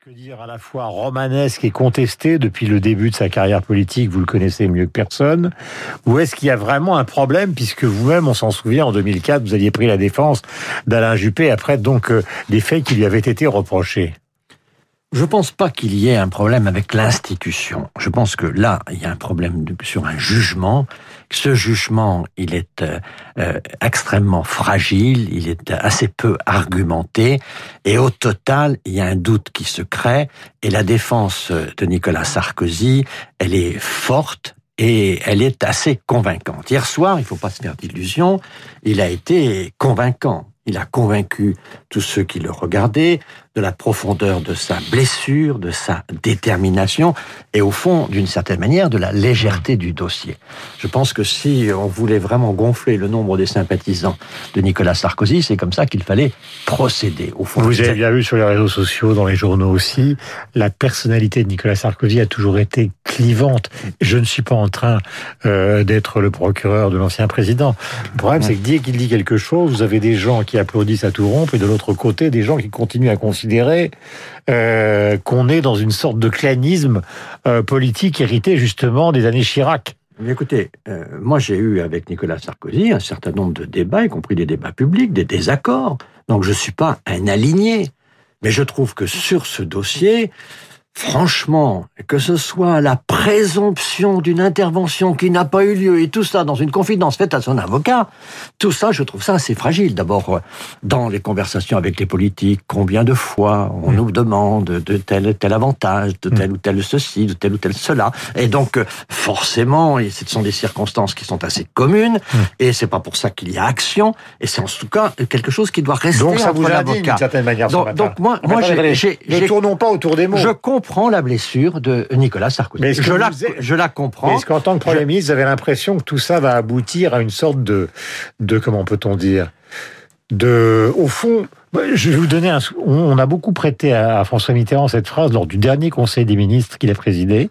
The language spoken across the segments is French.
que dire à la fois romanesque et contesté depuis le début de sa carrière politique, vous le connaissez mieux que personne, ou est-ce qu'il y a vraiment un problème, puisque vous-même, on s'en souvient, en 2004, vous aviez pris la défense d'Alain Juppé après donc euh, des faits qui lui avaient été reprochés? Je pense pas qu'il y ait un problème avec l'institution. Je pense que là, il y a un problème sur un jugement. Ce jugement, il est euh, euh, extrêmement fragile, il est assez peu argumenté, et au total, il y a un doute qui se crée. Et la défense de Nicolas Sarkozy, elle est forte, et elle est assez convaincante. Hier soir, il ne faut pas se faire d'illusions, il a été convaincant. Il a convaincu tous ceux qui le regardaient de la profondeur de sa blessure, de sa détermination et au fond, d'une certaine manière, de la légèreté du dossier. Je pense que si on voulait vraiment gonfler le nombre des sympathisants de Nicolas Sarkozy, c'est comme ça qu'il fallait procéder. Au fond, vous avez bien vu sur les réseaux sociaux, dans les journaux aussi, la personnalité de Nicolas Sarkozy a toujours été clivante. Je ne suis pas en train euh, d'être le procureur de l'ancien président. Le problème, c'est que dès qu'il dit quelque chose, vous avez des gens qui applaudissent à tout rompre et de l'autre côté, des gens qui continuent à considérer euh, qu'on est dans une sorte de clanisme euh, politique hérité justement des années Chirac. écoutez, euh, moi j'ai eu avec Nicolas Sarkozy un certain nombre de débats, y compris des débats publics, des désaccords. Donc je ne suis pas un aligné. Mais je trouve que sur ce dossier, Franchement, que ce soit la présomption d'une intervention qui n'a pas eu lieu et tout ça dans une confidence faite à son avocat, tout ça, je trouve ça assez fragile. D'abord, dans les conversations avec les politiques, combien de fois on mm. nous demande de tel tel avantage, de tel mm. ou tel ceci, de tel ou tel cela, et donc forcément, ce sont des circonstances qui sont assez communes, mm. et c'est pas pour ça qu'il y a action, et c'est en tout cas quelque chose qui doit rester donc, ça vous dit, d'une certaine manière. Donc, donc moi, moi, j'ai, ne tournons pas autour des mots comprends la blessure de Nicolas Sarkozy. Mais je, la, je la comprends. Est-ce qu'en tant que Premier ministre, vous avez l'impression que tout ça va aboutir à une sorte de, de comment peut-on dire, de, au fond, je vais vous donner un. On a beaucoup prêté à François Mitterrand cette phrase lors du dernier Conseil des ministres qu'il a présidé.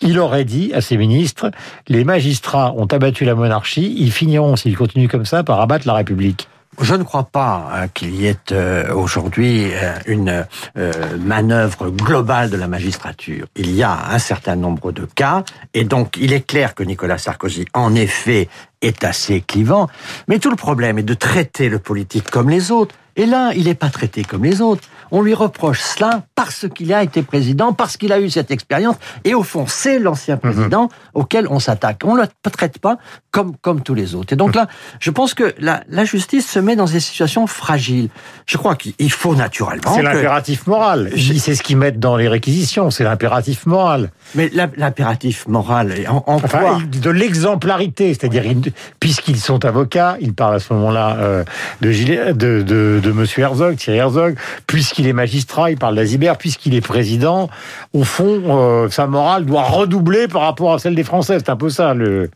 Il aurait dit à ses ministres les magistrats ont abattu la monarchie, ils finiront, s'ils continuent comme ça, par abattre la République. Je ne crois pas hein, qu'il y ait euh, aujourd'hui euh, une euh, manœuvre globale de la magistrature. Il y a un certain nombre de cas, et donc il est clair que Nicolas Sarkozy, en effet, est assez clivant. Mais tout le problème est de traiter le politique comme les autres. Et là, il n'est pas traité comme les autres. On lui reproche cela parce qu'il a été président, parce qu'il a eu cette expérience. Et au fond, c'est l'ancien mhm. président auquel on s'attaque. On ne le traite pas comme, comme tous les autres. Et donc là, je pense que la, la justice se met dans des situations fragiles. Je crois qu'il faut naturellement... C'est l'impératif moral. C'est ce qu'ils mettent dans les réquisitions. C'est l'impératif moral. Mais l'impératif moral, en, en quoi De l'exemplarité. C'est-à-dire, puisqu'ils sont avocats, ils parlent à ce moment-là euh, de, de, de de Monsieur Herzog, Thierry Herzog, puisqu'il est magistrat, il parle d'Azibert, puisqu'il est président, au fond, euh, sa morale doit redoubler par rapport à celle des Français. C'est un peu ça le.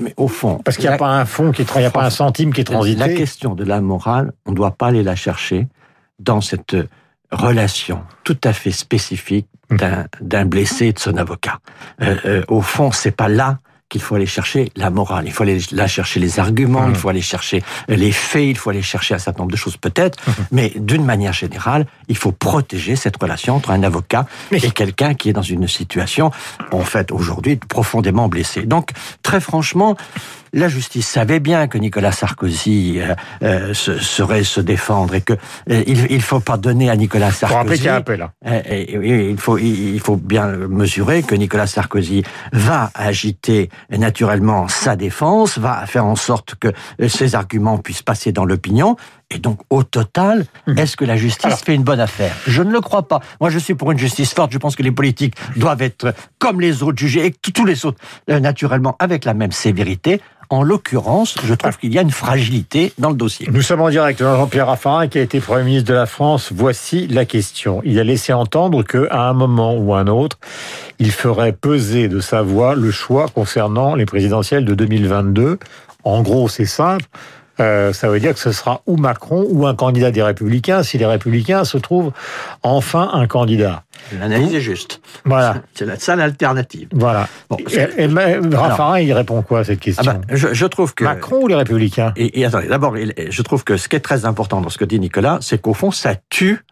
Mais au fond, parce qu'il n'y a pas un fond qui est, il n'y a pas un centime qui est transité. La question de la morale, on ne doit pas aller la chercher dans cette relation tout à fait spécifique d'un blessé et de son avocat. Euh, euh, au fond, c'est pas là qu'il faut aller chercher la morale, il faut aller là chercher les arguments, il mmh. faut aller chercher les faits, il faut aller chercher un certain nombre de choses peut-être, mmh. mais d'une manière générale, il faut protéger cette relation entre un avocat et quelqu'un qui est dans une situation, en fait, aujourd'hui, profondément blessé. Donc, très franchement, la justice savait bien que Nicolas Sarkozy euh, euh serait se défendre et que euh, il, faut pas donner à Nicolas Sarkozy. Pour un là. il faut il faut bien mesurer que Nicolas Sarkozy va agiter naturellement sa défense, va faire en sorte que ses arguments puissent passer dans l'opinion. Et donc, au total, hum. est-ce que la justice fait une bonne affaire? Je ne le crois pas. Moi, je suis pour une justice forte. Je pense que les politiques doivent être comme les autres, jugés, et tous les autres, euh, naturellement, avec la même sévérité. En l'occurrence, je trouve qu'il y a une fragilité dans le dossier. Nous sommes en direct. Jean-Pierre Raffarin, qui a été Premier ministre de la France, voici la question. Il a laissé entendre qu'à un moment ou un autre, il ferait peser de sa voix le choix concernant les présidentielles de 2022. En gros, c'est simple. Euh, ça veut dire que ce sera ou Macron ou un candidat des Républicains si les Républicains se trouvent enfin un candidat. L'analyse est juste. Voilà. C'est la seule alternative. Voilà. et, Raffarin, il répond quoi à cette question ah ben, je, trouve que Macron ou les Républicains? Et, et attendez, d'abord, je trouve que ce qui est très important dans ce que dit Nicolas, c'est qu'au fond, ça tue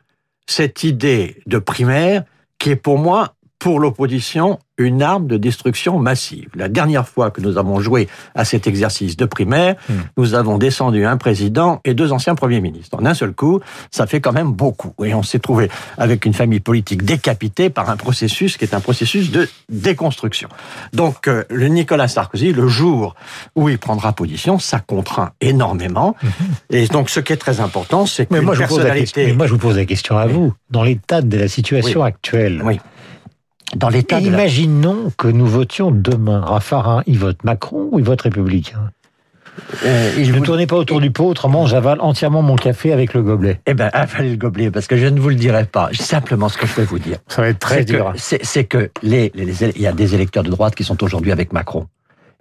cette idée de primaire qui est pour moi, pour l'opposition, une arme de destruction massive. La dernière fois que nous avons joué à cet exercice de primaire, hmm. nous avons descendu un président et deux anciens premiers ministres. En un seul coup, ça fait quand même beaucoup. Et on s'est trouvé avec une famille politique décapitée par un processus qui est un processus de déconstruction. Donc, euh, le Nicolas Sarkozy, le jour où il prendra position, ça contraint énormément. Hmm. Et donc, ce qui est très important, c'est que mais personnalité... mais moi, je vous pose la question à vous. Dans l'état de la situation actuelle, oui dans l'état Imaginons que nous votions demain. Raffarin, il vote Macron ou il vote républicain euh, ne tournez pas autour du pot, autrement j'avale entièrement mon café avec le gobelet. Eh ben, avalez le gobelet, parce que je ne vous le dirai pas. Simplement, ce que je vais vous dire. Ça va être très dur. C'est que les, il y a des électeurs de droite qui sont aujourd'hui avec Macron.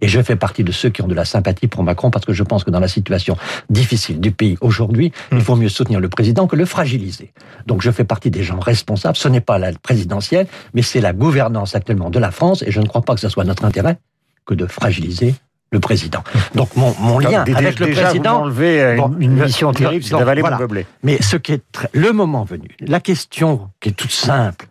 Et je fais partie de ceux qui ont de la sympathie pour Macron parce que je pense que dans la situation difficile du pays aujourd'hui, il hmm. faut mieux soutenir le président que le fragiliser. Donc je fais partie des gens responsables. Ce n'est pas la présidentielle, mais c'est la gouvernance actuellement de la France et je ne crois pas que ce soit notre intérêt que de fragiliser le président. Donc mon, mon lien avec le président... Vous euh, une, mission terrible, c'est d'avaler mon gobelet. Mais ce qui est le moment venu, la question qui est toute simple,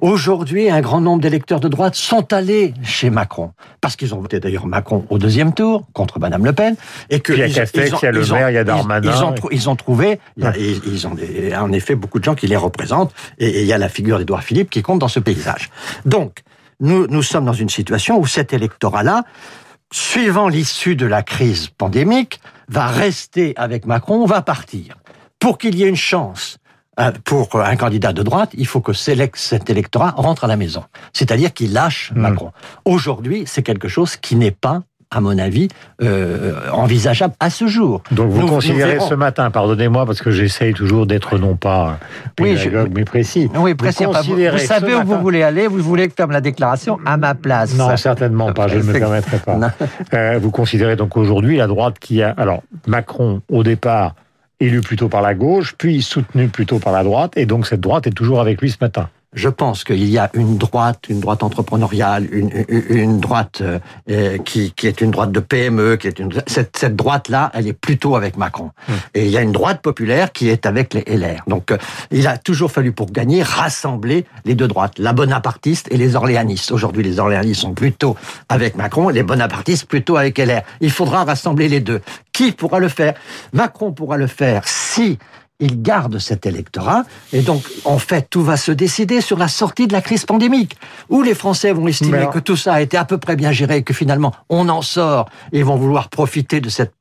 Aujourd'hui, un grand nombre d'électeurs de droite sont allés chez Macron parce qu'ils ont voté d'ailleurs Macron au deuxième tour contre Madame Le Pen et que il y a Castex, il y a le maire, il y a Darmanin. Ils, ont, ils ont trouvé, ils, ont en effet beaucoup de gens qui les représentent et, il y a la figure d'Édouard Philippe qui compte dans ce paysage. Donc, nous, nous sommes dans une situation où cet électorat-là, suivant l'issue de la crise pandémique, va rester avec Macron, va partir. Pour qu'il y ait une chance pour un candidat de droite, il faut que cet électorat rentre à la maison. C'est-à-dire qu'il lâche hmm. Macron. Aujourd'hui, c'est quelque chose qui n'est pas à mon avis, euh, envisageable à ce jour. Donc vous considérez ce matin, pardonnez-moi parce que j'essaye toujours d'être non pas pédagogue, mais précis. Oui, précis. Vous, vous, savez où vous voulez aller, vous voulez faire la déclaration à ma place. Non, certainement pas, je ne me permettrai pas. Euh, vous considérez donc aujourd'hui la droite qui a... Alors, Macron, au départ, élu plutôt par la gauche, puis soutenu plutôt par la droite, et donc cette droite est toujours avec lui ce matin. Je pense qu'il y a une droite, une droite entrepreneuriale, une, une droite euh, euh, qui, qui, est une droite de PME, qui est une cette, cette droite-là, elle est plutôt avec Macron. Hmm. Et il y a une droite populaire qui est avec les LR. Donc, euh, il a toujours fallu pour gagner rassembler les deux droites, la bonapartiste et les orléanistes. Aujourd'hui, les orléanistes sont plutôt avec Macron, les bonapartistes plutôt avec LR. Il faudra rassembler les deux. Qui pourra le faire? Macron pourra le faire si il garde cet électorat. Et donc, en fait, tout va se décider sur la sortie de la crise pandémique, où les Français vont estimer que tout ça a été à peu près bien géré, que finalement, on en sort et vont vouloir profiter de cette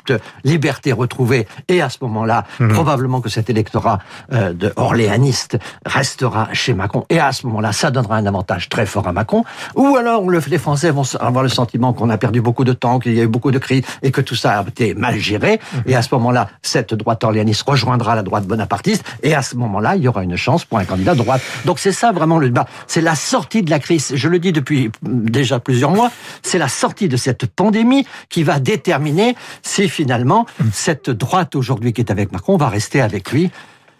liberté retrouvée. Et à ce moment-là, mhm. probablement que cet électorat euh, de orléaniste restera chez Macron. Et à ce moment-là, ça donnera un avantage très fort à Macron. Ou alors, les Français vont avoir le sentiment qu'on a perdu beaucoup de temps, qu'il y a eu beaucoup de crises et que tout ça a été mal géré. Mhm. Et à ce moment-là, cette droite orléaniste rejoindra la droite bonapartiste, et à ce moment-là, il y aura une chance pour un candidat de droite. Donc c'est ça vraiment le débat. C'est la sortie de la crise. Je le dis depuis déjà plusieurs mois. C'est la sortie de cette pandémie qui va déterminer si finalement cette droite aujourd'hui qui est avec Macron va rester avec lui.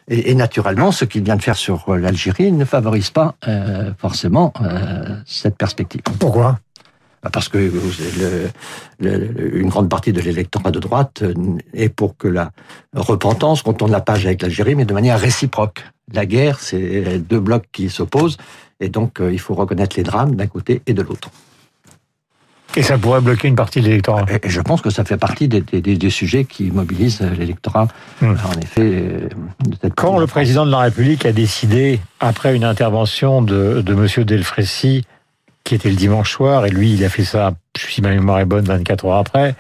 Et, naturellement, ce qu'il vient de faire sur l'Algérie ne favorise pas euh, forcément euh, cette perspective. Pourquoi? Parce que une grande partie de l'électorat de droite euh, est pour que la repentance, qu'on tourne la page avec l'Algérie, mais de manière réciproque. La guerre, c'est deux blocs qui s'opposent, et donc euh, il faut reconnaître les drames d'un côté et de l'autre. Et ça pourrait bloquer une partie de l'électorat. Et je pense que ça fait partie des, sujets qui mobilisent l'électorat. Hmm. En effet, quand le président de la République a décidé, après une intervention de, de M. Delfrécy, qui était le dimanche soir, et lui, il a fait ça, si ma mémoire est bonne, 24 heures après,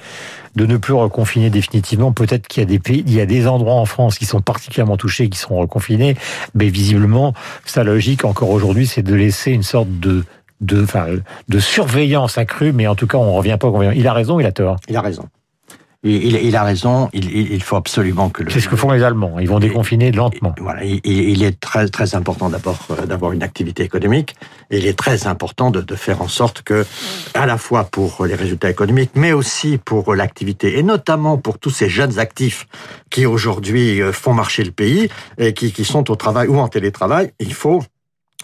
de ne plus reconfiner définitivement. Peut-être qu'il y a des pays, il y a des endroits en France qui sont particulièrement touchés, qui seront reconfinés, mais visiblement, sa logique encore aujourd'hui, c'est de laisser une sorte de de, enfin, de surveillance accrue, mais en tout cas, on revient pas au Il a raison, il a tort. Il a raison. Il, a raison, il, faut absolument que le... C'est ce que font les Allemands, ils vont déconfiner lentement. Voilà, il, est très, très important d'abord euh, d'avoir une activité économique, et il est très important de, de, faire en sorte que, à la fois pour les résultats économiques, mais aussi pour l'activité, et notamment pour tous ces jeunes actifs qui aujourd'hui euh, font marcher le pays, et qui, qui sont au travail ou en télétravail, il faut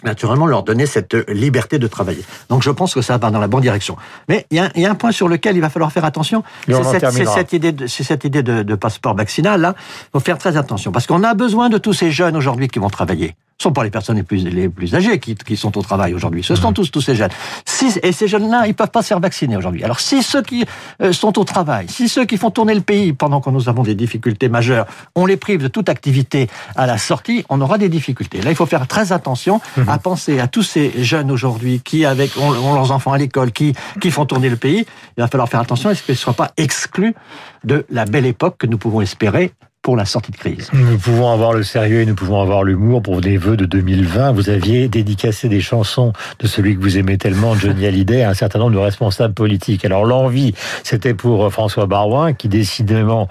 naturellement leur donner cette liberté de travailler. Donc je pense que ça va dans la bonne direction. Mais il y, a, un point sur lequel il va falloir faire attention, c'est cette, idée, de, cette idée de, passeport vaccinal là. Il faut faire très attention parce qu'on a besoin de tous ces jeunes aujourd'hui qui vont travailler. Ce sont pas les personnes les plus, les plus âgées qui, qui sont au travail aujourd'hui. Ce sont tous, tous ces jeunes. Si, et ces jeunes-là, ils peuvent pas se faire vacciner aujourd'hui. Alors, si ceux qui euh, sont au travail, si ceux qui font tourner le pays pendant que nous avons des difficultés majeures, on les prive de toute activité à la sortie, on aura des difficultés. Là, il faut faire très attention mhm. à penser à tous ces jeunes aujourd'hui qui, avec, ont, leurs enfants à l'école, qui, qui font tourner le pays. Il va falloir faire attention à ce qu'ils ne soient pas exclus de la belle époque que nous pouvons espérer pour la sortie de crise. Nous pouvons avoir le sérieux et nous pouvons avoir l'humour pour des vœux de 2020. Vous aviez dédicacé des chansons de celui que vous aimez tellement, Johnny Hallyday, à un certain nombre de responsables politiques. Alors l'envie, c'était pour François Barouin, qui décidément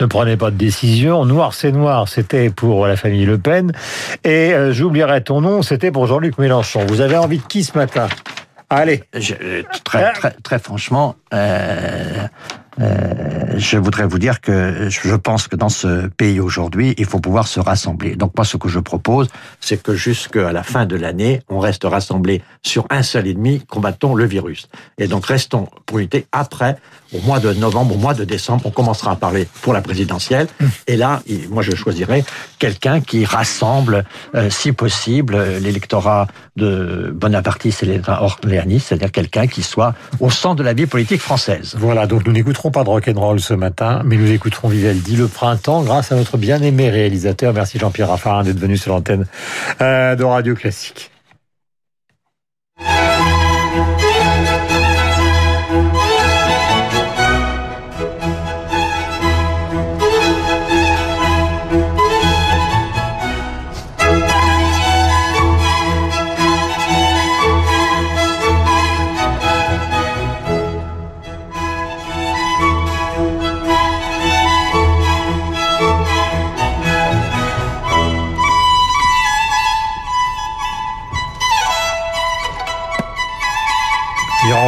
ne prenait pas de décision. Noir, c'est noir, c'était pour la famille Le Pen. Et euh, j'oublierai ton nom, c'était pour Jean-Luc Mélenchon. Vous avez envie de qui ce matin? Allez. Je, très, très, très franchement, euh, euh, je voudrais vous dire que je pense que dans ce pays aujourd'hui, il faut pouvoir se rassembler. Donc moi, ce que je propose, c'est que jusqu'à la fin de l'année, on reste rassemblés sur un seul ennemi, combattons le virus. Et donc restons pour unité. Après, au mois de novembre, au mois de décembre, on commencera à parler pour la présidentielle. Mmh. Et là, moi, je choisirais quelqu'un qui rassemble, euh, si possible, l'électorat de bonapartiste et l'électorat orléaniste, c'est-à-dire quelqu'un qui soit au centre de la vie politique française. Voilà, donc nous n'écouterons pas de rock'n'roll ce matin, mais nous écouterons Vivaldi le printemps grâce à notre bien-aimé réalisateur. Merci Jean-Pierre Raffarin d'être venu sur l'antenne euh, de Radio Classique.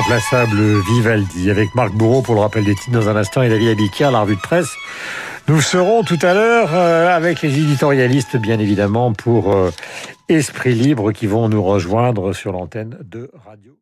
Irremplaçable Vivaldi avec Marc Bourreau pour le rappel des titres dans un instant et David Abiquière, la revue de presse. Nous serons tout à l'heure euh, avec les éditorialistes, bien évidemment, pour euh, Esprit Libre qui vont nous rejoindre sur l'antenne de Radio.